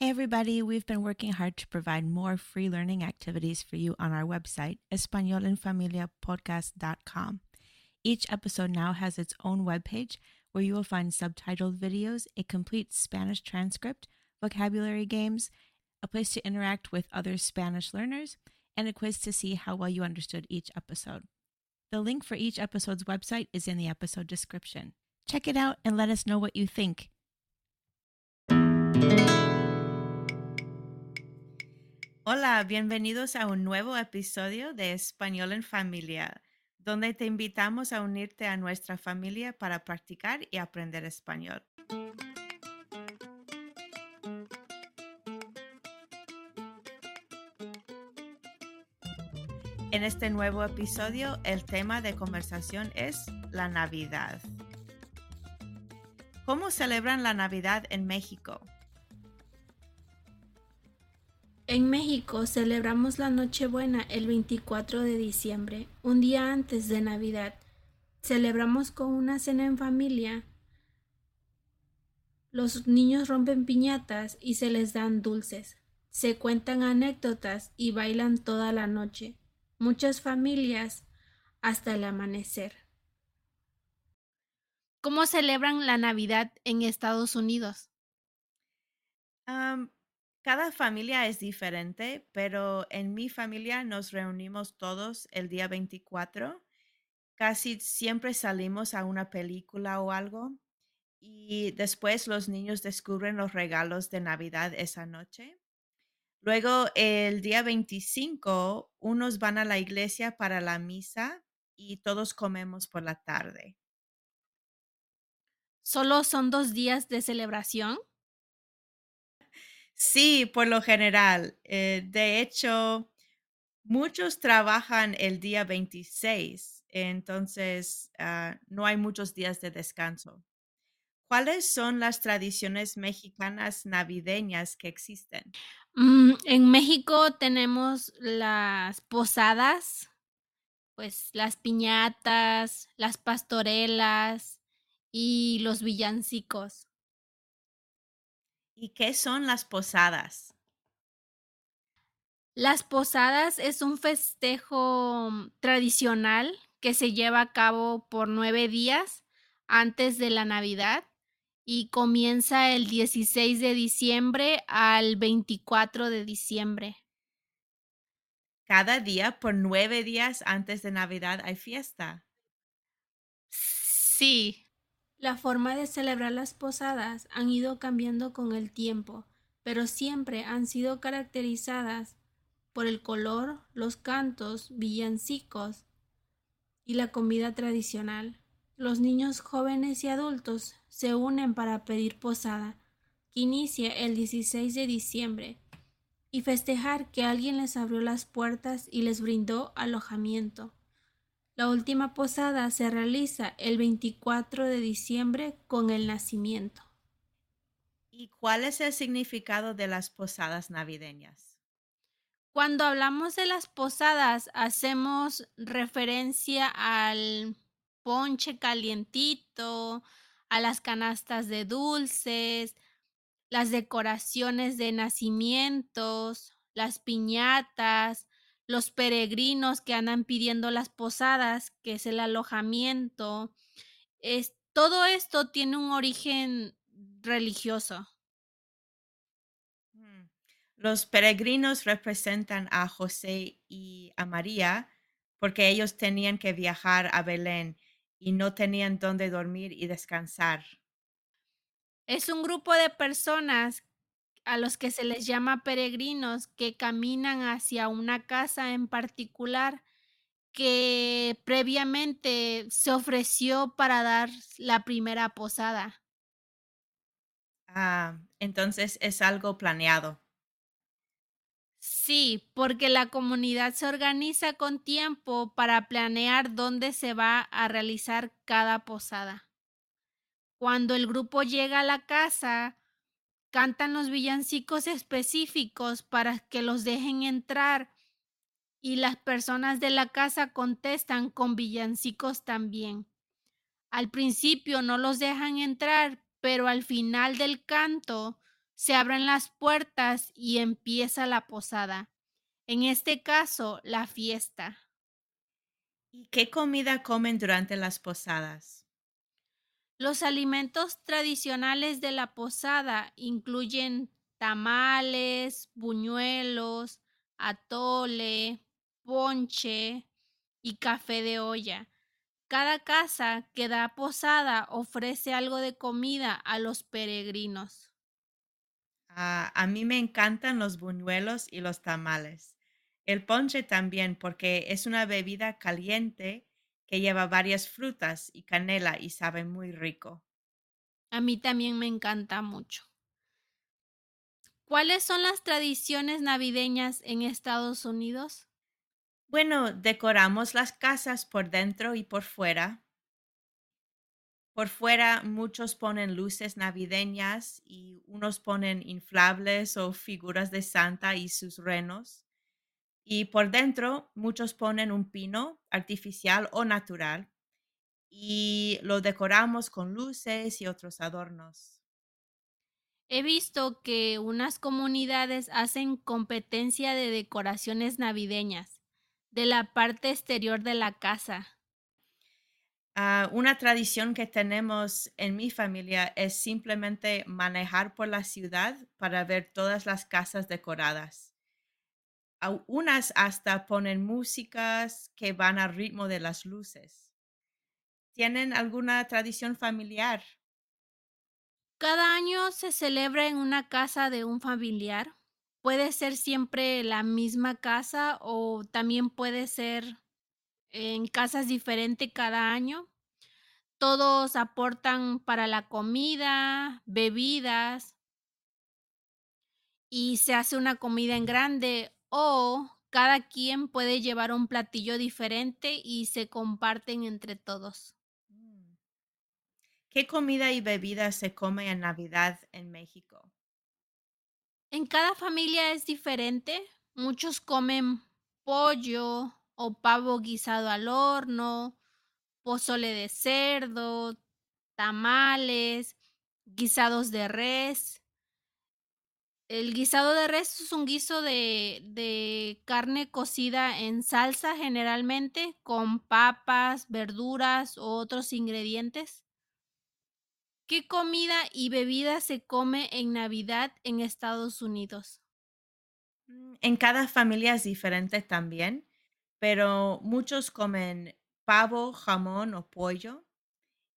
Hey, everybody, we've been working hard to provide more free learning activities for you on our website, españolenfamiliapodcast.com. Each episode now has its own webpage where you will find subtitled videos, a complete Spanish transcript, vocabulary games, a place to interact with other Spanish learners, and a quiz to see how well you understood each episode. The link for each episode's website is in the episode description. Check it out and let us know what you think. Hola, bienvenidos a un nuevo episodio de Español en Familia, donde te invitamos a unirte a nuestra familia para practicar y aprender español. En este nuevo episodio, el tema de conversación es la Navidad. ¿Cómo celebran la Navidad en México? México celebramos la Nochebuena el 24 de diciembre, un día antes de Navidad. Celebramos con una cena en familia. Los niños rompen piñatas y se les dan dulces. Se cuentan anécdotas y bailan toda la noche. Muchas familias hasta el amanecer. ¿Cómo celebran la Navidad en Estados Unidos? Cada familia es diferente, pero en mi familia nos reunimos todos el día 24. Casi siempre salimos a una película o algo y después los niños descubren los regalos de Navidad esa noche. Luego, el día 25, unos van a la iglesia para la misa y todos comemos por la tarde. ¿Solo son dos días de celebración? Sí, por lo general. eh, de hecho, muchos trabajan el día 26, entonces ah, no hay muchos días de descanso. ¿Cuáles son las tradiciones mexicanas navideñas que existen? Mm, en México tenemos las posadas, pues las piñatas, las pastorelas y los villancicos. ¿Y qué son las posadas? Las posadas es un festejo mm, tradicional que se lleva a cabo por nueve días antes de la Navidad y comienza el 16 de diciembre al 24 de diciembre. Cada día, por nueve días antes de Navidad, hay fiesta. Sí, La forma de celebrar las posadas han ido cambiando con el tiempo, pero siempre han sido caracterizadas por el color, los cantos, villancicos y la comida tradicional. Los niños jóvenes y adultos se unen para pedir posada, que inicia el 16 de diciembre, y festejar que alguien les abrió las puertas y les brindó alojamiento. La última posada se realiza el 24 de diciembre con el nacimiento. ¿Y cuál es el significado de las posadas navideñas? cuando hablamos de las posadas hacemos referencia al ponche calientito, a las canastas de dulces, las decoraciones de nacimientos, las piñatas, los peregrinos que andan pidiendo las posadas, que es el alojamiento. Es, todo esto tiene un origen religioso. Mm. Los peregrinos representan a José y a María porque ellos tenían que viajar a Belén y no tenían dónde dormir y descansar. Es un grupo de personas a los que se les llama peregrinos que caminan hacia una casa en particular que previamente se ofreció para dar la primera posada. Ah, entonces es algo planeado. Sí, porque la comunidad se organiza con tiempo para planear dónde se va a realizar cada posada. Cuando el grupo llega a la casa, cantan los villancicos específicos para que los dejen entrar y las personas de la casa contestan con villancicos también. Al principio no los dejan entrar, pero al final del canto se abren las puertas y empieza la posada. En este caso, la fiesta. ¿Y qué comida comen durante las posadas? Los alimentos tradicionales de la posada incluyen tamales, buñuelos, atole, ponche y café de olla. Cada casa que da posada ofrece algo de comida a los peregrinos. Ah, a mí me encantan los buñuelos y los tamales. El ponche también porque es una bebida caliente que lleva varias frutas y canela y sabe muy rico. A mí también me encanta mucho. ¿Cuáles son las tradiciones navideñas en Estados Unidos? Bueno, decoramos las casas por dentro y por fuera. Por fuera muchos ponen luces navideñas y unos ponen inflables o figuras de Santa y sus renos. Y por dentro muchos ponen un pino artificial o natural y lo decoramos con luces y otros adornos. He visto que unas comunidades hacen competencia de decoraciones navideñas de la parte exterior de la casa. Ah, una tradición que tenemos en mi familia es simplemente manejar por la ciudad para ver todas las casas decoradas. Unas hasta ponen músicas que van al ritmo de las luces. ¿Tienen alguna tradición familiar? Cada año se celebra en una casa de un familiar. Puede ser siempre la misma casa o también puede ser en casas diferentes cada año. Todos aportan para la comida, bebidas y se hace una comida en grande o cada quien puede llevar un platillo diferente y se comparten entre todos. Mm. ¿Qué comida y bebida se come en Navidad en México? En cada familia es diferente. Muchos comen pollo o pavo guisado al horno, pozole de cerdo, tamales, guisados de res. El guisado de res es un guiso de, de carne cocida en salsa generalmente con papas, verduras o otros ingredientes. ¿Qué comida y bebida se come en Navidad en Estados Unidos? Mm, En cada familia es diferente también, pero muchos comen pavo, jamón o pollo.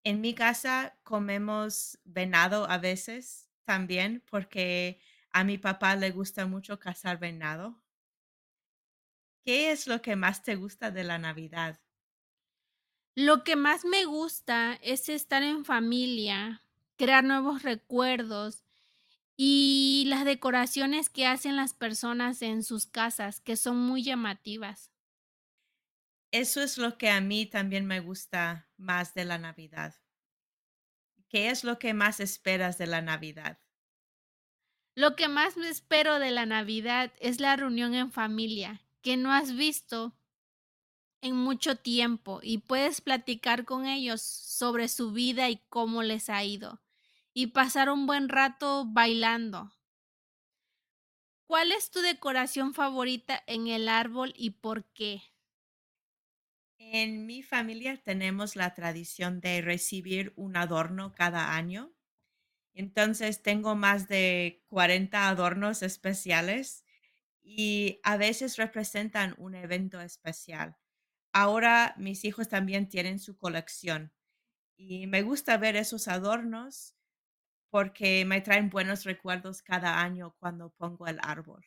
En mi casa comemos venado a veces también porque a mi papá le gusta mucho cazar venado. ¿Qué es lo que más te gusta de la Navidad? Lo que más me gusta es estar en familia, crear nuevos recuerdos y las decoraciones que hacen las personas en sus casas, que son muy llamativas. Eso es lo que a mí también me gusta más de la Navidad. ¿Qué es lo que más esperas de la Navidad? Lo que más me espero de la Navidad es la reunión en familia, que no has visto en mucho tiempo y puedes platicar con ellos sobre su vida y cómo les ha ido y pasar un buen rato bailando. ¿Cuál es tu decoración favorita en el árbol y por qué? En mi familia tenemos la tradición de recibir un adorno cada año. Entonces tengo más de 40 adornos especiales y a veces representan un evento especial. Ahora mis hijos también tienen su colección y me gusta ver esos adornos porque me traen buenos recuerdos cada año cuando pongo el árbol.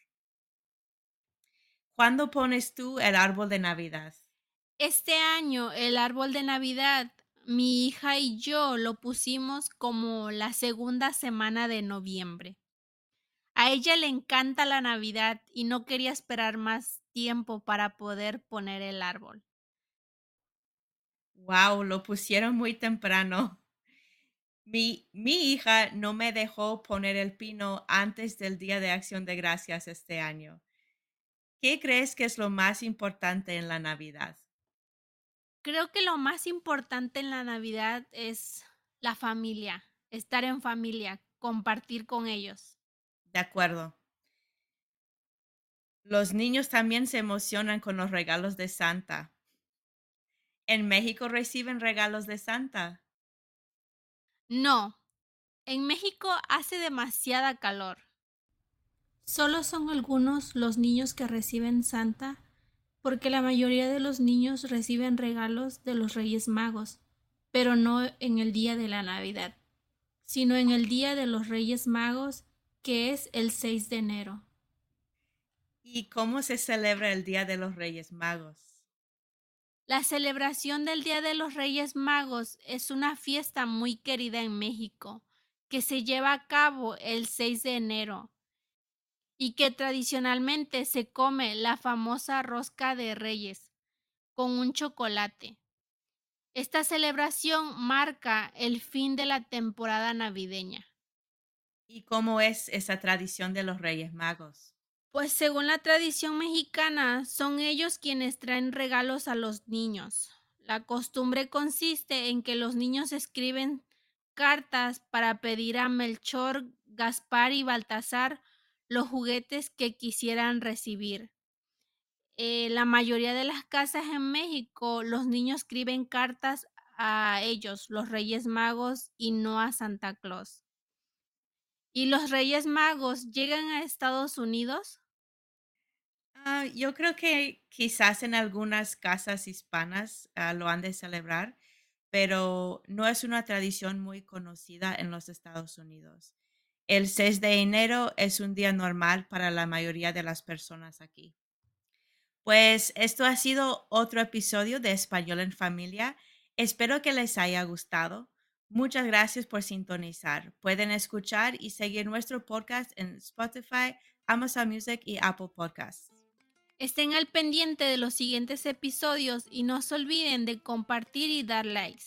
¿Cuándo pones tú el árbol de Navidad? Este año el árbol de Navidad, mi hija y yo lo pusimos como la segunda semana de noviembre. A ella le encanta la Navidad y no quería esperar más tiempo para poder poner el árbol. Wow, lo pusieron muy temprano. Mi, mi hija no me dejó poner el pino antes del Día de Acción de Gracias este año. ¿Qué crees que es lo más importante en la Navidad? Creo que lo más importante en la Navidad es la familia, estar en familia, compartir con ellos. De acuerdo. Los niños también se emocionan con los regalos de Santa. ¿En México reciben regalos de Santa? No, en México hace demasiada calor. Solo son algunos los niños que reciben Santa, porque la mayoría de los niños reciben regalos de los Reyes Magos, pero no en el día de la Navidad, sino en el día de los Reyes Magos, que es el 6 de enero. ¿Y cómo se celebra el Día de los Reyes Magos? La celebración del Día de los Reyes Magos es una fiesta muy querida en México, que se lleva a cabo el 6 de enero y que tradicionalmente se come la famosa rosca de reyes con un chocolate. Esta celebración marca el fin de la temporada navideña. ¿Y cómo es esa tradición de los Reyes Magos? Pues según la tradición mexicana, son ellos quienes traen regalos a los niños. La costumbre consiste en que los niños escriben cartas para pedir a Melchor, Gaspar y Baltasar los juguetes que quisieran recibir. Eh, la mayoría de las casas en México, los niños escriben cartas a ellos, los Reyes Magos, y no a Santa Claus. ¿Y los Reyes Magos llegan a Estados Unidos? Ah, yo creo que quizás en algunas casas hispanas ah, lo han de celebrar, pero no es una tradición muy conocida en los Estados Unidos. El 6 de enero es un día normal para la mayoría de las personas aquí. Pues esto ha sido otro episodio de Español en Familia. Espero que les haya gustado. Muchas gracias por sintonizar. Pueden escuchar y seguir nuestro podcast en Spotify, Amazon Music y Apple Podcasts. Estén al pendiente de los siguientes episodios y no se olviden de compartir y dar likes.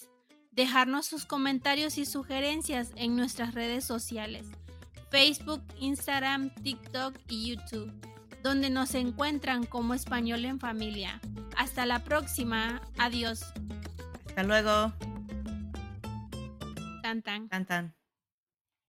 Dejarnos sus comentarios y sugerencias en nuestras redes sociales. Facebook, Instagram, TikTok y YouTube, donde nos encuentran como Español en Familia. Hasta la próxima. Adiós. Hasta luego. Tan tan. Tan tan.